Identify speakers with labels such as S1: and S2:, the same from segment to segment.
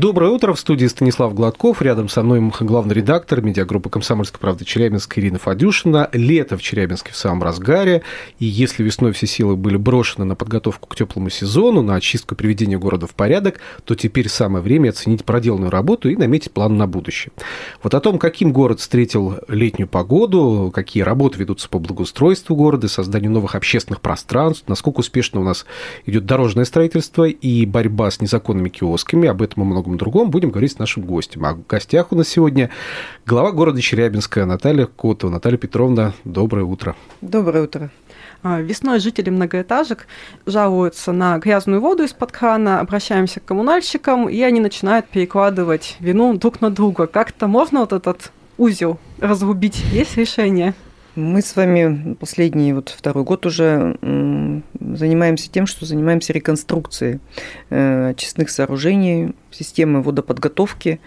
S1: Доброе утро. В студии Станислав Гладков. Рядом со мной главный редактор медиагруппы «Комсомольская правда» Челябинск Ирина Фадюшина. Лето в Челябинске в самом разгаре. И если весной все силы были брошены на подготовку к теплому сезону, на очистку и приведение города в порядок, то теперь самое время оценить проделанную работу и наметить план на будущее. Вот о том, каким город встретил летнюю погоду, какие работы ведутся по благоустройству города, созданию новых общественных пространств, насколько успешно у нас идет дорожное строительство и борьба с незаконными киосками, об этом и многом другом будем говорить с нашим гостем. А в гостях у нас сегодня глава города Челябинска Наталья Котова. Наталья Петровна, доброе утро.
S2: Доброе утро. А, Весной жители многоэтажек жалуются на грязную воду из-под крана, обращаемся к коммунальщикам, и они начинают перекладывать вину друг на друга. Как-то можно вот этот узел разрубить? Есть решение? Мы с вами последний вот второй год уже занимаемся тем, что занимаемся реконструкцией э, очистных сооружений, системы водоподготовки,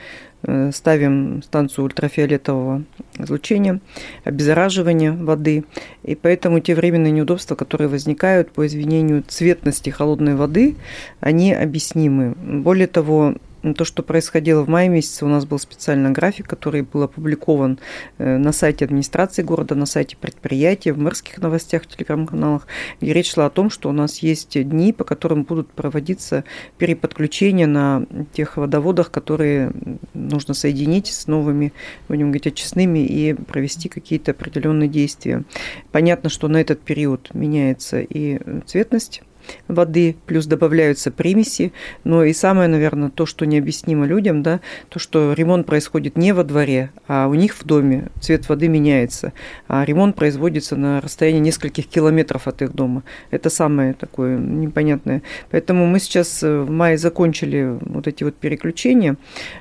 S2: э, ставим станцию ультрафиолетового излучения, обеззараживания воды. И поэтому те временные неудобства, которые возникают по извинению цветности холодной воды, они объяснимы. Более того, то, что происходило в мае месяце, у нас был специальный график, который был опубликован э, на сайте администрации города, на сайте предприятия, в мэрских новостях, в телеграм-каналах, где речь шла о том, что у нас есть дни, по которым будут проводиться переподключения на тех водоводах, которые нужно соединить с новыми, будем говорить, очистными и провести какие-то определенные действия. Понятно, что на этот период меняется и цветность воды, плюс добавляются примеси. Но и самое, наверное, то, что необъяснимо людям, да, то, что ремонт происходит не во дворе, а у них в доме цвет воды меняется, а ремонт производится на расстоянии нескольких километров от их дома. Это самое такое непонятное. Поэтому мы сейчас э, в мае закончили вот эти вот переключения.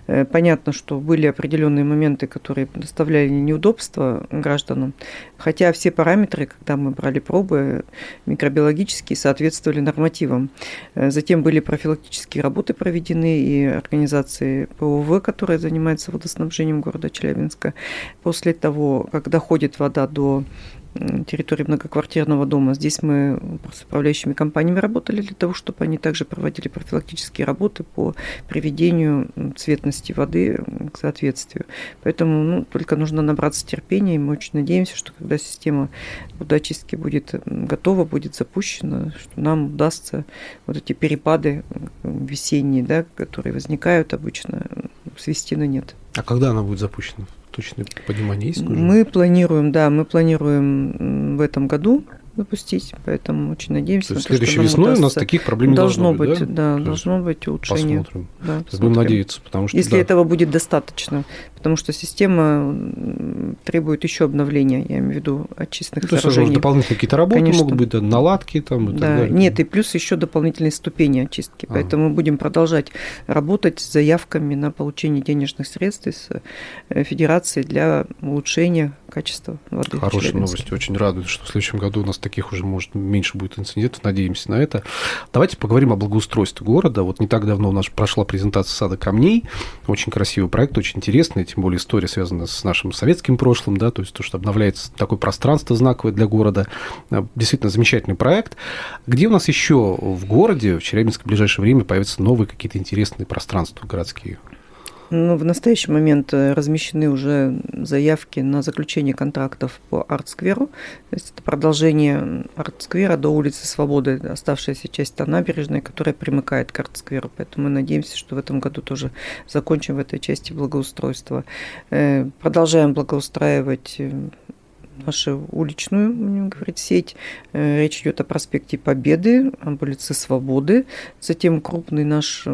S2: Э, понятно, что были определенные моменты, которые доставляли неудобства гражданам, хотя все параметры, когда мы брали пробы микробиологические, соответствовали соответствовали нормативам. Э, затем были профилактические работы проведены и организации ПОВ, которая занимается водоснабжением города Челябинска. После того, как доходит вода до территории многоквартирного дома. Здесь мы с управляющими компаниями работали для того, чтобы они также проводили профилактические работы по приведению цветности воды к соответствию. Поэтому ну, только нужно набраться терпения, и мы очень надеемся, что когда система водоочистки будет готова, будет запущена, что нам удастся вот эти перепады весенние, да, которые возникают обычно, свести на нет.
S1: А когда она будет запущена? Точное понимание есть? Уже?
S2: Мы планируем, да, мы планируем в этом году запустить, поэтому очень надеемся.
S1: То есть на то, следующей весной у нас таких проблем не должно,
S2: должно быть.
S1: быть
S2: да, да должно быть улучшение.
S1: Посмотрим. Да, посмотрим. Будем надеяться, потому что
S2: если да. этого будет достаточно, потому что система требует еще обновления, я имею в виду очистных ну, сооружений.
S1: То есть дополнительные какие-то работы Конечно. могут быть, да, наладки там и
S2: да.
S1: так далее.
S2: Нет, и плюс еще дополнительные ступени очистки, а. поэтому мы будем продолжать работать с заявками на получение денежных средств из э, Федерации для улучшения качества воды.
S1: Хорошая новость, очень радует, что в следующем году у нас таких уже, может, меньше будет инцидентов, надеемся на это. Давайте поговорим о благоустройстве города. Вот не так давно у нас прошла презентация сада камней, очень красивый проект, очень интересный, тем более история связана с нашим советским прошлым, да, то есть то, что обновляется такое пространство знаковое для города. Действительно замечательный проект. Где у нас еще в городе, в Челябинске в ближайшее время появятся новые какие-то интересные пространства городские?
S2: Ну, в настоящий момент э, размещены уже заявки на заключение контрактов по арт-скверу. То есть это продолжение арт-сквера до улицы Свободы, оставшаяся часть набережной, которая примыкает к арт-скверу. Поэтому мы надеемся, что в этом году тоже закончим в этой части благоустройства. Э, продолжаем благоустраивать э, нашу уличную, будем говорить, сеть. Речь идет о проспекте Победы, об улице Свободы. Затем крупный наш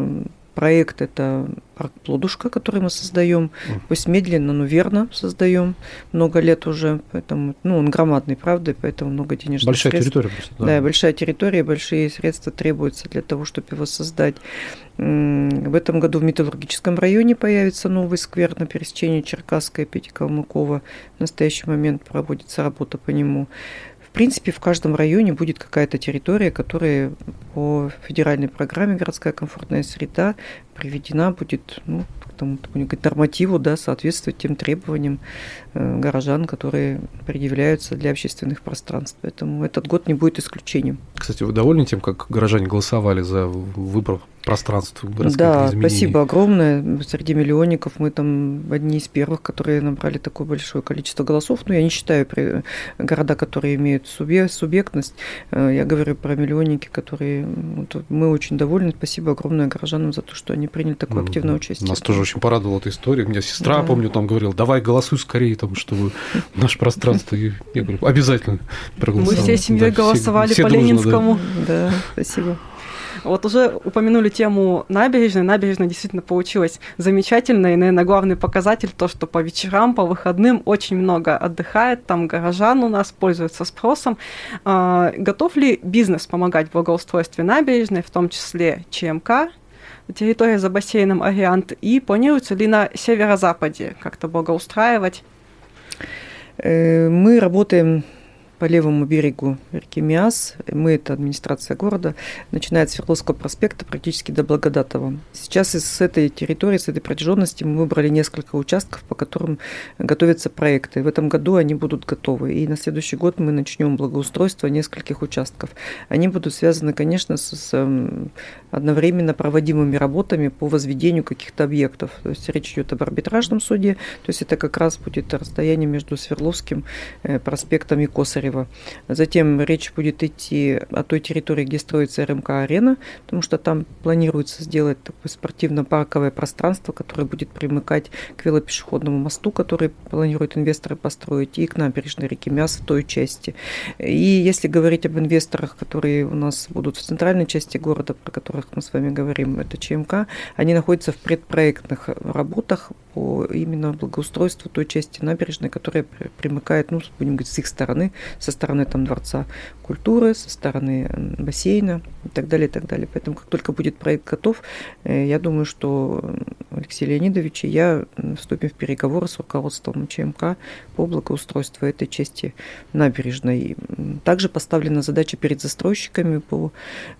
S2: проект – это парк Плодушка, который мы создаем. Пусть медленно, но верно создаем. Много лет уже, поэтому, ну, он громадный, правда, поэтому много денежных
S1: большая
S2: средств.
S1: территория просто,
S2: да. Да, большая территория, большие средства требуются для того, чтобы его создать. В этом году в Металлургическом районе появится новый сквер на пересечении Черкасская и Пятикалмыкова. В настоящий момент проводится работа по нему принципе, в каждом районе будет какая-то территория, которая по федеральной программе «Городская комфортная среда» приведена будет ну, тому нормативу, да, соответствовать тем требованиям э, горожан, которые предъявляются для общественных пространств. Поэтому этот год не будет исключением.
S1: Кстати, вы довольны тем, как горожане голосовали за выбор пространств городских
S2: Да, спасибо огромное. Среди миллионников мы там одни из первых, которые набрали такое большое количество голосов. Но я не считаю города, которые имеют субъектность. Э, я говорю про миллионники, которые... Мы очень довольны. Спасибо огромное горожанам за то, что они приняли такое активное участие.
S1: Нас тоже очень порадовала эта история. У меня сестра, да. помню, там говорила, давай голосуй скорее, там, чтобы наше пространство... Я говорю, обязательно проголосовать.
S3: Мы всей семьей да, голосовали все, по Ленинскому.
S2: Да. да, спасибо.
S3: Вот уже упомянули тему набережной. Набережная действительно получилась замечательной. И, наверное, главный показатель то, что по вечерам, по выходным очень много отдыхает. Там горожан у нас пользуются спросом. А, готов ли бизнес помогать в благоустройстве набережной, в том числе ЧМК, территория за бассейном Ориант, и планируется ли на северо-западе как-то благоустраивать?
S2: Э, мы работаем по левому берегу реки Миас, мы, это администрация города, начиная от Свердловского проспекта практически до Благодатова. Сейчас из этой территории, с этой протяженности мы выбрали несколько участков, по которым готовятся проекты. В этом году они будут готовы. И на следующий год мы начнем благоустройство нескольких участков. Они будут связаны, конечно, с, с эм, одновременно проводимыми работами по возведению каких-то объектов. То есть речь идет об арбитражном суде, то есть это как раз будет расстояние между Свердловским э, проспектом и Косарем Косарева. Затем речь будет идти о той территории, где строится РМК-арена, потому что там планируется сделать такое спортивно-парковое пространство, которое будет примыкать к велопешеходному мосту, который планируют инвесторы построить, и к набережной реки Мяс в той части. И если говорить об инвесторах, которые у нас будут в центральной части города, про которых мы с вами говорим, это ЧМК, они находятся в предпроектных работах по именно благоустройству той части набережной, которая примыкает, ну, будем говорить, с их стороны со стороны там, Дворца культуры, со стороны бассейна и так далее, и так далее. Поэтому как только будет проект готов, э, я думаю, что Алексей Леонидович и я вступим в переговоры с руководством ЧМК по благоустройству этой части набережной. Также поставлена задача перед застройщиками по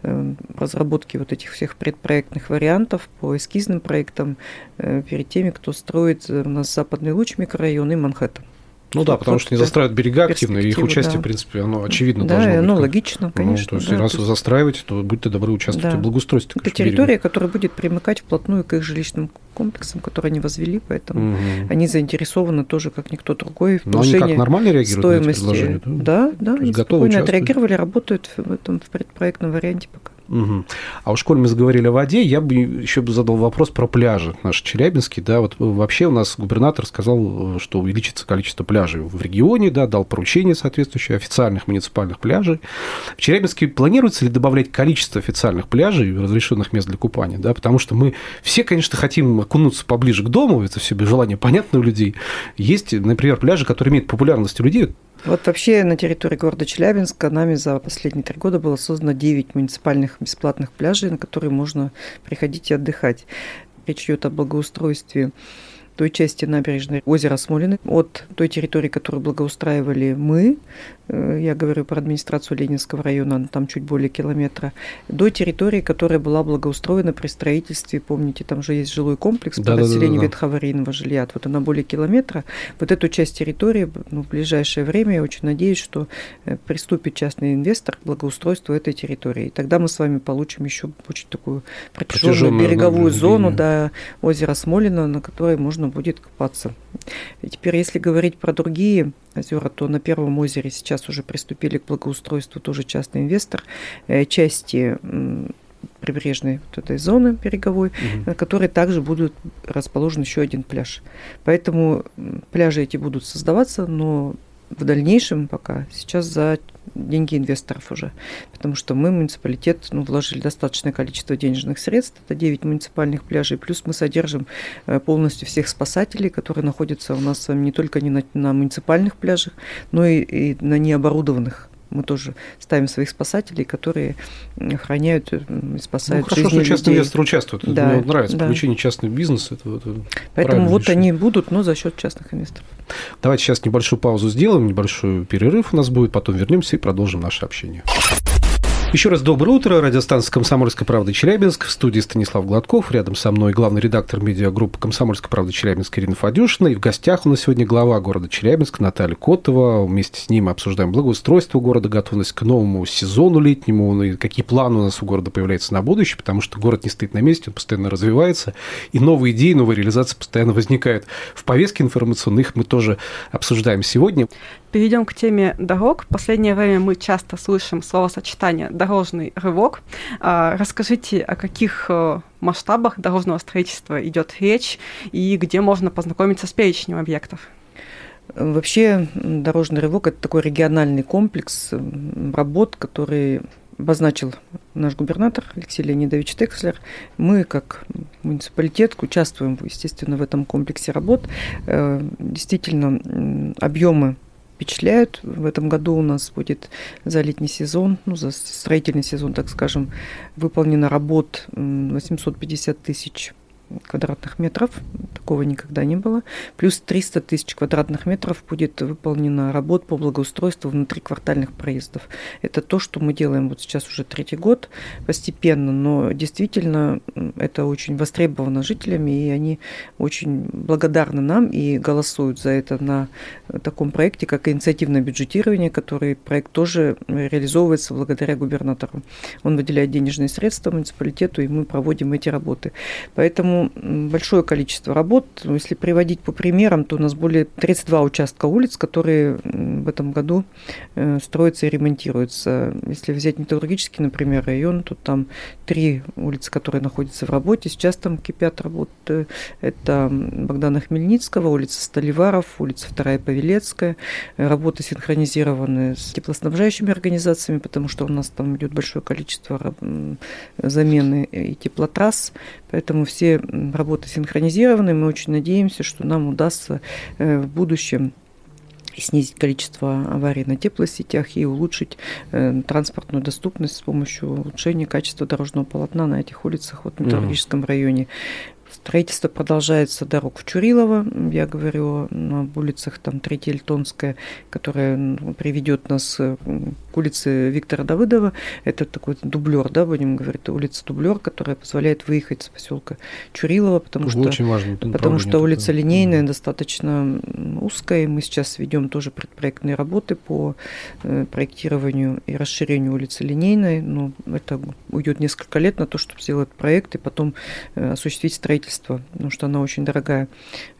S2: э, разработке вот этих всех предпроектных вариантов, по эскизным проектам э, перед теми, кто строит у нас Западный Луч микрорайон и Манхэттен.
S1: Ну да, потому что не застраивают берега активно, и их участие, да. в принципе, оно очевидно
S2: да,
S1: должно
S2: быть.
S1: Да,
S2: ну, логично, конечно.
S1: Ну, то есть, да, раз то вы застраиваете, то будьте добры участвовать да. в благоустройстве.
S2: Это территория, берега. которая будет примыкать вплотную к их жилищным комплексам, которые они возвели, поэтому угу. они заинтересованы тоже, как никто другой, в
S1: Но они как, нормально реагируют
S2: стоимости.
S1: на эти предложения?
S2: Да, да, да они спокойно отреагировали, работают в этом в предпроектном варианте пока.
S1: Угу. А уж коль мы заговорили о воде, я бы еще бы задал вопрос про пляжи наши челябинские. Да, вот вообще у нас губернатор сказал, что увеличится количество пляжей в регионе, да, дал поручение соответствующее официальных муниципальных пляжей. В Челябинске планируется ли добавлять количество официальных пляжей, разрешенных мест для купания? Да, потому что мы все, конечно, хотим окунуться поближе к дому, это все желание понятно у людей. Есть, например, пляжи, которые имеют популярность у людей,
S2: вот вообще на территории города Челябинска нами за последние три года было создано 9 муниципальных бесплатных пляжей, на которые можно приходить и отдыхать. Речь идет о благоустройстве той части набережной озера Смолины, от той территории, которую благоустраивали мы, Э, я говорю про администрацию Ленинского района, там чуть более километра, до территории, которая была благоустроена при строительстве, помните, там же есть жилой комплекс да, по расселению да, да, да. ветхоаварийного жилья, вот она более километра, вот эту часть территории ну, в ближайшее время, я очень надеюсь, что э, приступит частный инвестор к благоустройству этой территории. И тогда мы с вами получим еще очень такую протяженную береговую зону до озера Смолина, на которой можно будет купаться. И теперь, если говорить про другие озера, то на Первом озере сейчас уже приступили к благоустройству тоже частный инвестор э, части прибрежной вот этой зоны береговой, угу. на которой также будут расположен еще один пляж. Поэтому пляжи эти будут создаваться, но в дальнейшем пока. Сейчас за деньги инвесторов уже. Потому что мы, муниципалитет, ну, вложили достаточное количество денежных средств, это 9 муниципальных пляжей, плюс мы содержим э, полностью всех спасателей, которые находятся у нас с вами не только не на, на муниципальных пляжах, но и, и на необорудованных мы тоже ставим своих спасателей, которые охраняют и спасают
S1: ну, хорошо,
S2: жизни
S1: что частный
S2: людей.
S1: инвестор участвует. Это
S2: Да,
S1: Мне вот нравится
S2: да.
S1: включение частного бизнеса. Это, это
S2: Поэтому вот
S1: решение.
S2: они будут, но за счет частных инвесторов.
S1: Давайте сейчас небольшую паузу сделаем, небольшой перерыв у нас будет, потом вернемся и продолжим наше общение. Еще раз доброе утро. Радиостанция «Комсомольская правда» Челябинск. В студии Станислав Гладков. Рядом со мной главный редактор медиагруппы «Комсомольская правда» Челябинск Ирина Фадюшина. И в гостях у нас сегодня глава города Челябинск Наталья Котова. Вместе с ним обсуждаем благоустройство города, готовность к новому сезону летнему, ну и какие планы у нас у города появляются на будущее, потому что город не стоит на месте, он постоянно развивается, и новые идеи, новые реализации постоянно возникают в повестке информационной. Их мы тоже обсуждаем сегодня.
S3: Перейдем к теме дорог. В последнее время мы часто слышим словосочетание «дорожный рывок». А, Расскажите, о каких э, масштабах дорожного строительства идет речь и где можно познакомиться с перечнем объектов?
S2: Вообще дорожный рывок – это такой региональный комплекс работ, который обозначил наш губернатор Алексей Леонидович Текслер. Мы, как муниципалитет, участвуем, естественно, в этом комплексе работ. Э, Действительно, объемы впечатляют. В этом году у нас будет за летний сезон, ну, за строительный сезон, так скажем, выполнено работ м, 850 тысяч квадратных метров. Такого никогда не было. Плюс 300 тысяч квадратных метров будет выполнено работ по благоустройству внутриквартальных проездов. Это то, что мы делаем вот сейчас уже третий год постепенно, но действительно это очень востребовано жителями, и они очень благодарны нам и голосуют за это на таком проекте, как инициативное бюджетирование, который проект тоже реализовывается благодаря губернатору. Он выделяет денежные средства муниципалитету, и мы проводим эти работы. Поэтому большое количество работ. Если приводить по примерам, то у нас более 32 участка улиц, которые в этом году э, строятся и ремонтируются. Если взять металлургический, например, район, то там три улицы, которые находятся в работе. Сейчас там кипят работы. Это Богдана Хмельницкого, улица Столиваров, улица Вторая Павелецкая. Работы синхронизированы с теплоснабжающими организациями, потому что у нас там идет большое количество замены и теплотрасс. Поэтому все работы синхронизированы. Мы очень надеемся, что нам удастся э, в будущем снизить количество аварий на теплосетях и улучшить э, транспортную доступность с помощью улучшения качества дорожного полотна на этих улицах вот, в металлургическом районе. Строительство продолжается дорог в Чурилово. Я говорю об улицах там Третья Эльтонская, которая ну, приведет нас э, к улице Виктора Давыдова. Это такой дублер, да, будем говорить, улица дублер, которая позволяет выехать с поселка Чурилово, потому что
S1: Очень важно.
S2: Потому что
S1: такое.
S2: улица Линейная
S1: Мгм.
S2: достаточно узкая. и Мы сейчас ведем тоже предпроектные работы по э, проектированию и расширению улицы Линейной. Но это уйдет несколько лет на то, чтобы сделать проект и потом э, осуществить строительство, потому что она очень дорогая.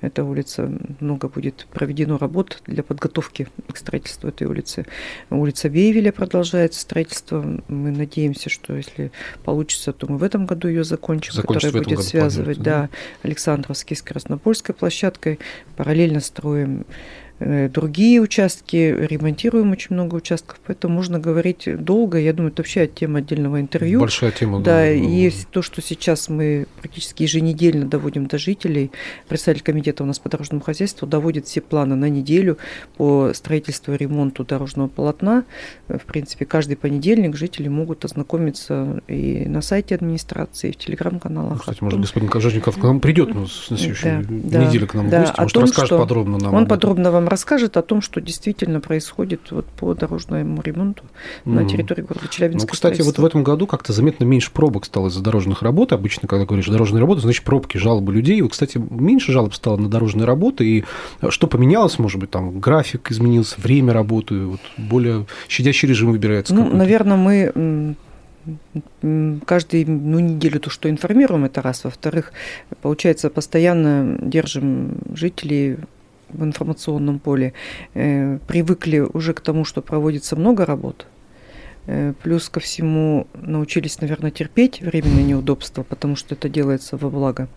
S2: Эта улица, много будет проведено работ для подготовки к строительству этой улицы. Улица Вейвеля продолжается строительство. Мы надеемся, что если получится, то мы в этом году ее закончим,
S1: Закончить в
S2: которая будет связывать,
S1: планируется,
S2: да, Александровский с Краснопольской площадкой. Параллельно строим другие участки, ремонтируем очень много участков, поэтому можно говорить долго. Я думаю, это вообще тема отдельного интервью.
S1: Большая тема.
S2: Да, и есть то, что сейчас мы практически еженедельно доводим до жителей. Представитель комитета у нас по дорожному хозяйству доводит все планы на неделю по строительству и ремонту дорожного полотна. В принципе, каждый понедельник жители могут ознакомиться и на сайте администрации, и в телеграм-каналах.
S1: Ну, Кстати, может, господин Кожевников к нам придет ну, на следующей
S2: Да, да,
S1: неделе к нам в
S2: да,
S1: гости,
S2: о
S1: может,
S2: том,
S1: расскажет подробно нам.
S2: Он подробно вам расскажет о том, что действительно происходит вот по дорожному ремонту на
S1: Мгм.
S2: территории города Челябинска.
S1: Ну, кстати, вот в этом году как-то заметно меньше пробок стало из-за дорожных работ. Обычно, когда говоришь дорожные работы, значит пробки, жалобы людей. Вот, кстати, меньше жалоб стало на дорожные работы. И что поменялось, может быть, там график изменился, время работы, вот более щадящий режим выбирается.
S2: Ну,
S1: какой-то.
S2: наверное, мы каждую ну, неделю то, что информируем, это раз. Во-вторых, получается, постоянно держим жителей в информационном поле. Э, привыкли уже к тому, что проводится много работ. Э, Плюс ко всему научились, наверное, терпеть временные неудобства, потому что это делается во благо.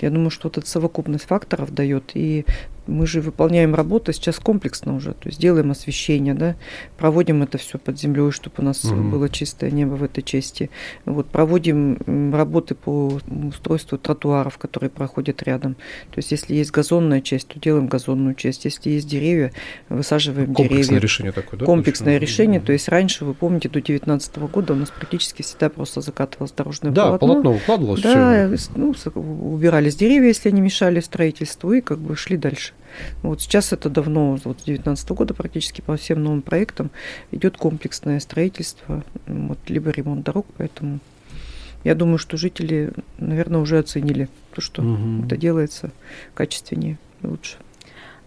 S2: Я думаю, что вот эта совокупность факторов дает. И мы же выполняем работу сейчас комплексно уже, то есть делаем освещение, да, проводим это все под землей, чтобы у нас
S1: Мгм.
S2: было чистое небо в этой части. Вот, проводим работы по устройству тротуаров, которые проходят рядом. То есть если есть газонная часть, то делаем газонную часть. Если есть деревья, высаживаем
S1: Комплексное
S2: деревья.
S1: решение такое, да?
S2: Комплексное решение. То есть раньше, вы помните, до 2019 года у нас практически всегда просто закатывалось дорожное
S1: Да,
S2: полотно.
S1: полотно укладывалось,
S2: Да,
S1: всё.
S2: с- ну, убирались деревья, если они мешали строительству, и как бы шли дальше. Вот сейчас это давно, вот с 2019 года практически по всем новым проектам идет комплексное строительство, вот, либо ремонт дорог, поэтому я думаю, что жители, наверное, уже оценили то, что
S1: Мгм.
S2: это делается качественнее и лучше.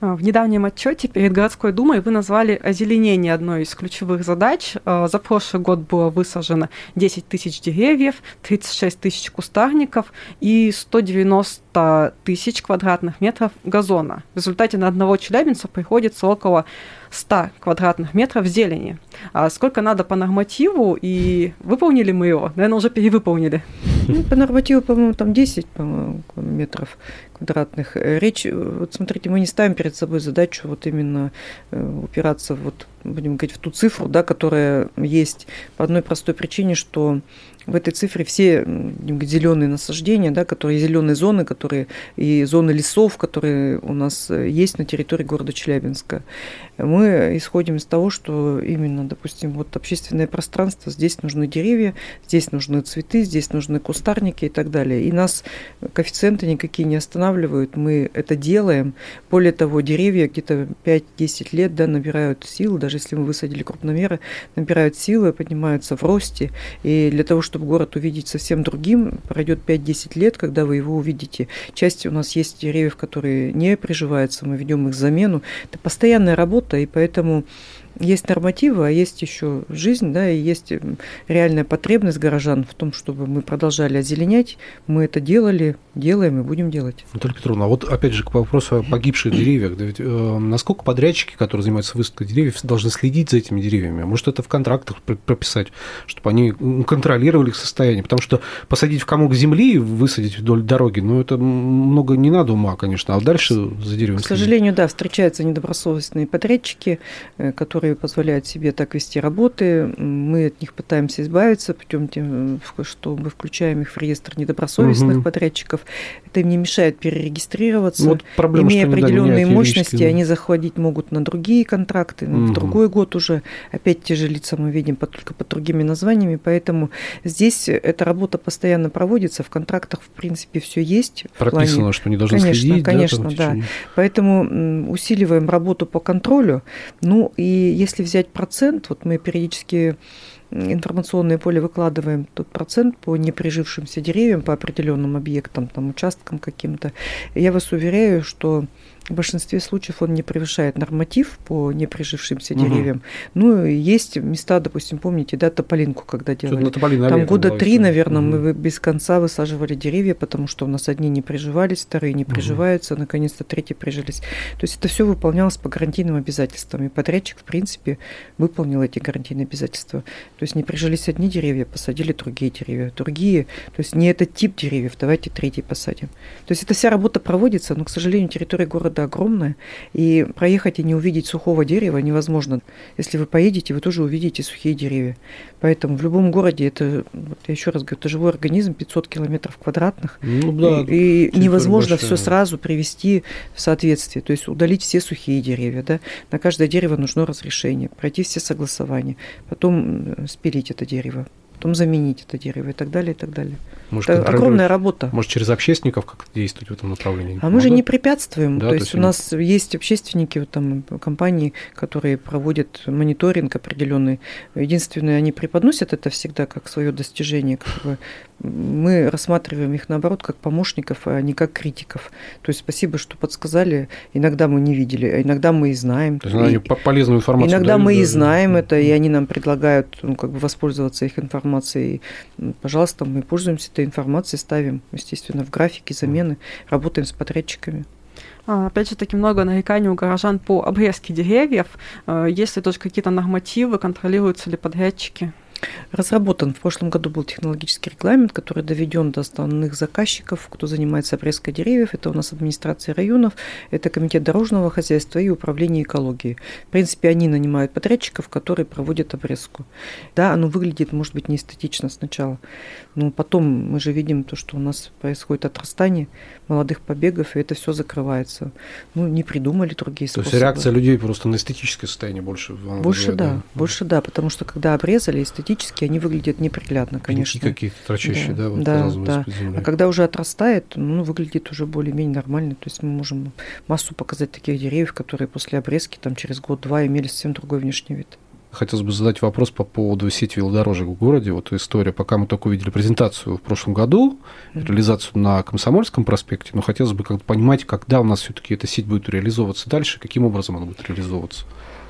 S3: А, В недавнем отчете перед городской думой вы назвали озеленение одной из ключевых задач. А, За прошлый год было высажено 10 тысяч деревьев, 36 тысяч кустарников и 190 тысяч квадратных метров газона. В результате на одного челябинца приходится около 100 квадратных метров зелени. А сколько надо по нормативу и выполнили мы его? Наверное, уже перевыполнили.
S2: Ну, по нормативу, по-моему, там 10 по-моему, метров квадратных. Речь, вот смотрите, мы не ставим перед собой задачу вот именно э, упираться, вот, будем говорить, в ту цифру, да, которая есть по одной простой причине, что в этой цифре все зеленые насаждения, да, которые зеленые зоны, которые и зоны лесов, которые у нас э, есть на территории города Челябинска. Мы исходим из того, что именно, допустим, вот общественное пространство, здесь нужны деревья, здесь нужны цветы, здесь нужны кустарники и так далее. И нас коэффициенты никакие не останавливают, мы это делаем. Более того, деревья где-то 5-10 лет да, набирают силы, даже если мы высадили крупномеры, набирают силы, поднимаются в росте. И для того, чтобы город увидеть совсем другим, пройдет 5-10 лет, когда вы его увидите. Часть у нас есть деревьев, которые не приживаются, мы ведем их замену. Это постоянная работа, и поэтому есть нормативы, а есть еще жизнь, да, и есть м, реальная потребность горожан в том, чтобы мы продолжали озеленять. Мы это делали, делаем и будем делать.
S1: Наталья Петровна, а вот опять же к вопросу о погибших деревьях. Да ведь, э, насколько подрядчики, которые занимаются высадкой деревьев, должны следить за этими деревьями? Может, это в контрактах пр- прописать, чтобы они контролировали их состояние? Потому что посадить в комок земли и высадить вдоль дороги, ну, это много не надо ума, конечно, а дальше за деревьям
S2: К
S1: следить.
S2: сожалению, да, встречаются недобросовестные подрядчики, э, которые позволяют себе так вести работы. Мы от них пытаемся избавиться путем тем, что мы включаем их в реестр недобросовестных
S1: Мгм.
S2: подрядчиков. Это им не мешает перерегистрироваться.
S1: Ну, Вот проблема,
S2: Имея
S1: да,
S2: определенные мощности,
S1: да.
S2: они заходить могут на другие контракты,
S1: Мгм.
S2: в другой год уже. Опять те же лица мы видим, только под другими названиями. Поэтому здесь эта работа постоянно проводится. В контрактах, в принципе, все есть. в плане-
S1: Прописано, что они должны
S2: Конечно,
S1: следить. да,
S2: конечно, да.
S1: течение-
S2: Поэтому усиливаем работу по контролю. Ну и если взять процент, вот мы периодически информационное поле выкладываем тот процент по неприжившимся деревьям, по определенным объектам, там, участкам каким-то. Я вас уверяю, что в большинстве случаев он не превышает норматив по неприжившимся
S1: Мгм.
S2: деревьям. Ну, есть места, допустим, помните, да, Тополинку, когда делали. Там года три, наверное,
S1: Мгм.
S2: мы без конца высаживали деревья, потому что у нас одни не приживались, вторые не приживаются, наконец-то третьи прижились. То есть это все выполнялось по гарантийным обязательствам. И подрядчик, в принципе, выполнил эти гарантийные обязательства. То есть не прижились одни деревья, посадили другие деревья. Другие, то есть не этот тип деревьев, давайте третий посадим. То есть эта вся работа проводится, но, к сожалению, территория города огромная, и проехать и не увидеть сухого дерева невозможно. Если вы поедете, вы тоже увидите сухие деревья. Поэтому в любом городе это, вот я еще раз говорю, это живой организм, 500 километров квадратных,
S1: Ну да,
S2: и, и невозможно
S1: большая.
S2: все сразу привести в соответствие, то есть удалить все сухие деревья, да, на каждое дерево нужно разрешение, пройти все согласования, потом э, спилить это дерево, потом заменить это дерево и так далее, и так далее.
S1: Может,
S2: Это огромная работа.
S1: Может, через общественников как действовать в этом направлении?
S2: А мы же не препятствуем.
S1: Да,
S2: то
S1: то
S2: есть у нас есть общественники, вот там компании, которые проводят мониторинг определенный. Единственное, они преподносят это всегда как свое достижение. Как бы. Мы рассматриваем их наоборот как помощников, а не как критиков. То есть спасибо, что подсказали. Иногда мы не видели, а иногда мы и знаем.
S1: То есть они
S2: И-
S1: полезную информацию
S2: Иногда
S1: дают,
S2: мы
S1: да,
S2: и
S1: да.
S2: знаем это, и они нам предлагают ну, как бы воспользоваться их информацией. Пожалуйста, мы пользуемся этой информацией, ставим, естественно, в графике замены, работаем с подрядчиками.
S3: А, Опять же, таки много нареканий у горожан по обрезке деревьев. Э, Есть ли тоже какие-то нормативы, контролируются ли подрядчики?
S2: Разработан в прошлом году был технологический регламент, который доведен до основных заказчиков, кто занимается обрезкой деревьев. Это у нас администрация районов, это комитет дорожного хозяйства и управление экологией. В принципе, они нанимают подрядчиков, которые проводят обрезку. Да, оно выглядит, может быть, не эстетично сначала, но потом мы же видим то, что у нас происходит отрастание молодых побегов, и это все закрывается. Ну, не придумали другие
S1: То
S2: способы.
S1: есть реакция людей просто на эстетическое состояние больше.
S2: Больше
S1: вызывает,
S2: да, больше да, потому что когда обрезали эстетически, они выглядят неприглядно,
S1: Пеньки
S2: конечно.
S1: какие-то торчащие, да, вот,
S2: да,
S1: бы,
S2: да.
S1: земли.
S2: А когда уже отрастает, ну, выглядит уже более-менее нормально. То есть мы можем массу показать таких деревьев, которые после обрезки там через год-два имели совсем другой внешний вид.
S1: Хотелось бы задать вопрос по поводу сети велодорожек в городе. Вот история, пока мы только увидели презентацию в прошлом году, реализацию на Комсомольском проспекте, но хотелось бы как-то понимать, когда у нас все-таки эта сеть будет реализовываться дальше, каким образом она будет реализовываться.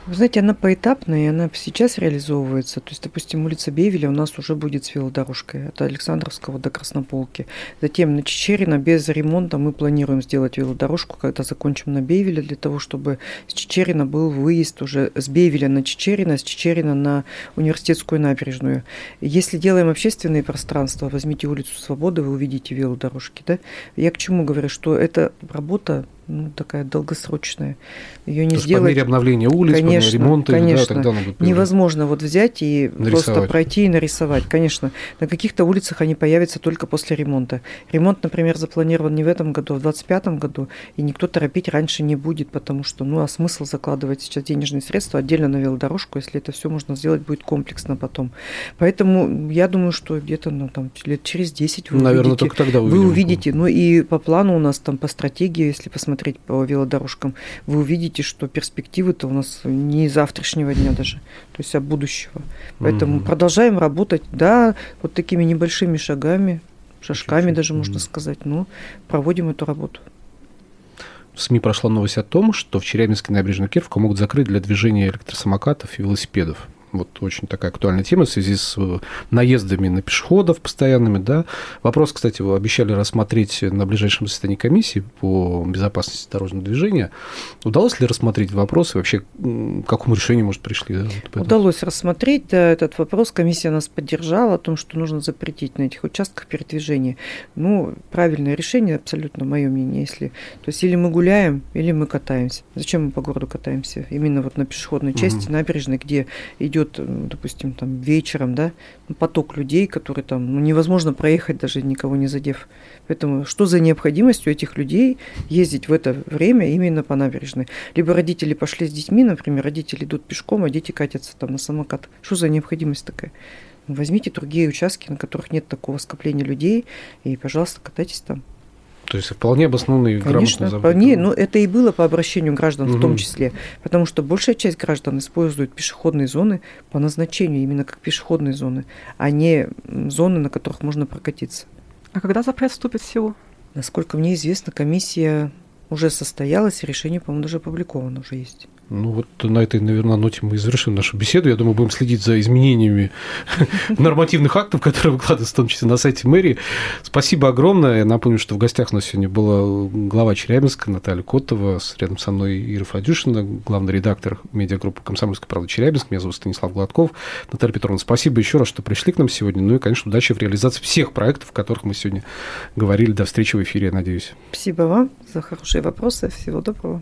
S2: Вы знаете, она поэтапная, и она сейчас реализовывается. То есть, допустим, улица Бевеля у нас уже будет с велодорожкой от Александровского до Краснополки. Затем на Чечерина без ремонта мы планируем сделать велодорожку, когда закончим на Бевеля, для того, чтобы с Чечерина был выезд уже с Бевеля на Чечерина, с Чечерина на Университетскую набережную. Если делаем общественные пространства, возьмите улицу Свободы, вы увидите велодорожки. Да? Я к чему говорю, что эта работа ну, такая долгосрочная. Ее не
S1: То есть по
S2: сделать
S1: мере обновления улиц, по мере
S2: Конечно,
S1: ремонта, да,
S2: конечно.
S1: тогда она будет.
S2: Невозможно вот взять и просто
S1: Нарисовать.
S2: пройти и нарисовать. Конечно, на каких-то улицах они появятся только после ремонта. Ремонт, например, запланирован не в этом году, а в 2025 году, и никто торопить раньше не будет, потому что, ну, а смысл закладывать сейчас денежные средства отдельно на велодорожку, если это все можно сделать будет комплексно потом. Поэтому я думаю, что где-то ну, там, лет через 10 вы
S1: Наверное,
S2: увидите,
S1: только тогда
S2: вы
S1: увидим.
S2: увидите, ну и по плану у нас там, по стратегии, если посмотреть по велодорожкам, вы увидите, что перспективы-то у нас не завтрашнего дня даже, то есть а будущего. Поэтому
S1: Мгм.
S2: продолжаем работать, да, вот такими небольшими шагами, шажками
S1: Чуть-чуть,
S2: даже можно
S1: мгм.
S2: сказать, но проводим эту работу.
S1: В СМИ прошла новость о том, что в Челябинске и набережной Кировка могут закрыть для движения электросамокатов и велосипедов. Вот очень такая актуальная тема в связи с э, наездами на пешеходов постоянными. Да. Вопрос, кстати, вы обещали рассмотреть на ближайшем заседании комиссии по безопасности дорожного движения. Удалось ли рассмотреть вопрос и вообще к какому решению, может, пришли? да, вот?
S2: Удалось рассмотреть да, этот вопрос. Комиссия нас поддержала о том, что нужно запретить на этих участках передвижение. Ну, правильное решение, абсолютно мое мнение. Если, то есть или мы гуляем, или мы катаемся. Зачем мы по городу катаемся? Именно вот на пешеходной части
S1: Мгм.
S2: набережной, где идет, э, допустим, там вечером, да, ну, поток людей, которые там ну, невозможно проехать даже никого не задев. Поэтому что за необходимость у этих людей ездить в это время именно по набережной? Либо родители пошли с детьми, например, родители идут пешком, а дети катятся там на самокат. Что за необходимость такая? Ну, Возьмите другие участки, на которых нет такого скопления людей, и, пожалуйста, катайтесь там.
S1: То есть вполне обоснованный и
S2: Конечно,
S1: грамотный
S2: вполне, ну это и было по обращению граждан в
S1: Мгм.
S2: том числе, потому что большая часть граждан использует пешеходные зоны по назначению, именно как пешеходные зоны, а не зоны, на которых можно прокатиться.
S3: А когда запрет вступит в силу?
S2: Насколько мне известно, комиссия уже состоялась, и решение, по-моему, даже опубликовано уже есть.
S1: Ну вот на этой, наверное, ноте мы и завершим нашу беседу. Я думаю, будем следить за изменениями нормативных актов, которые выкладываются, в том числе на сайте мэрии. Спасибо огромное. Я напомню, что в гостях у нас сегодня была глава Челябинска Наталья Котова, рядом со мной Ира Фадюшина, главный редактор медиагруппы «Комсомольская правда» Челябинск. Меня зовут Станислав Гладков. Наталья Петровна, спасибо еще раз, что пришли к нам сегодня. Ну и, конечно, удачи в реализации всех проектов, о которых мы сегодня говорили. До встречи в эфире, я надеюсь.
S2: Спасибо вам за хорошие вопросы. Всего доброго.